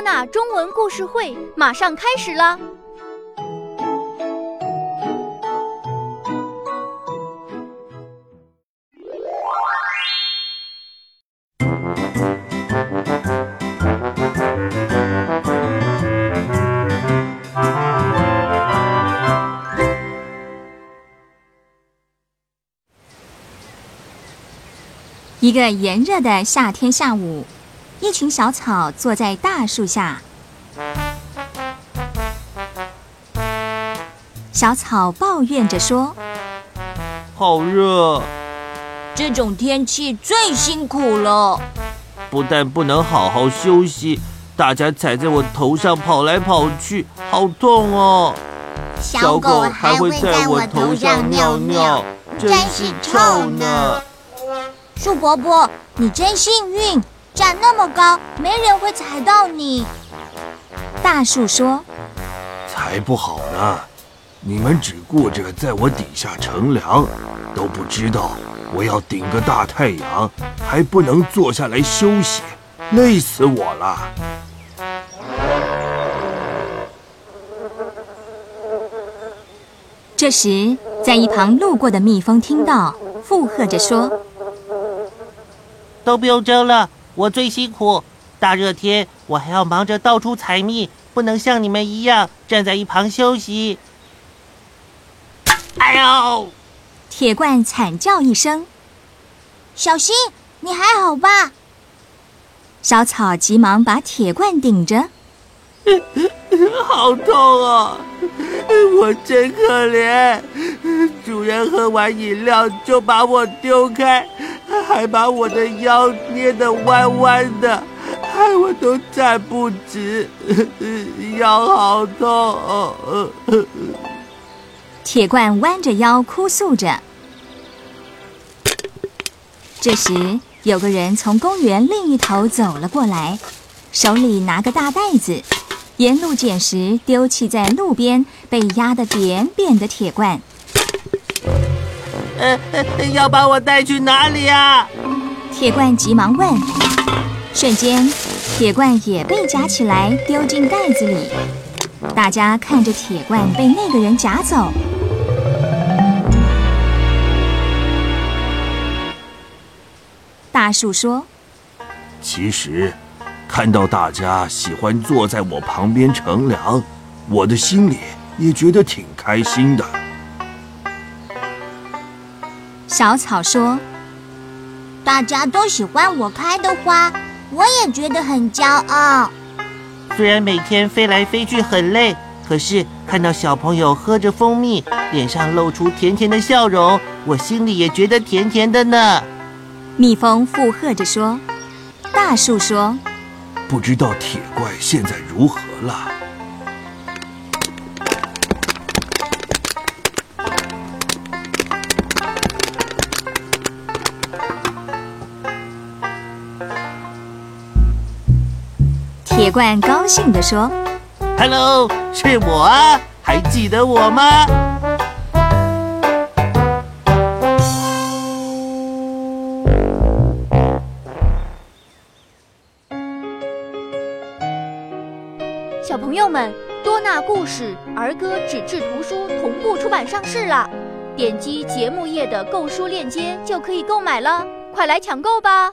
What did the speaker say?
纳中文故事会马上开始了。一个炎热的夏天下午，一群小草坐在大树下。小草抱怨着说：“好热，这种天气最辛苦了。不但不能好好休息，大家踩在我头上跑来跑去，好痛哦！小狗还会在我头上尿尿，真是臭呢。”树伯伯，你真幸运，站那么高，没人会踩到你。大树说：“才不好呢！你们只顾着在我底下乘凉，都不知道我要顶个大太阳，还不能坐下来休息，累死我了。”这时，在一旁路过的蜜蜂听到，附和着说。都不用争了，我最辛苦。大热天，我还要忙着到处采蜜，不能像你们一样站在一旁休息。哎呦！铁罐惨叫一声：“小心，你还好吧？”小草急忙把铁罐顶着，好痛啊！我真可怜。主人喝完饮料就把我丢开。还把我的腰捏得弯弯的，害我都站不直，腰好痛。铁罐弯着腰哭诉着。这时，有个人从公园另一头走了过来，手里拿个大袋子，沿路捡拾丢弃在路边被压得扁扁的铁罐。呃，要把我带去哪里啊？铁罐急忙问。瞬间，铁罐也被夹起来丢进袋子里。大家看着铁罐被那个人夹走。大树说：“其实，看到大家喜欢坐在我旁边乘凉，我的心里也觉得挺开心的。”小草说：“大家都喜欢我开的花，我也觉得很骄傲。虽然每天飞来飞去很累，可是看到小朋友喝着蜂蜜，脸上露出甜甜的笑容，我心里也觉得甜甜的呢。”蜜蜂附和着说：“大树说，不知道铁怪现在如何了。”铁罐高兴地说：“Hello，是我啊，还记得我吗？”小朋友们，多纳故事儿歌纸质图书同步出版上市了，点击节目页的购书链接就可以购买了，快来抢购吧！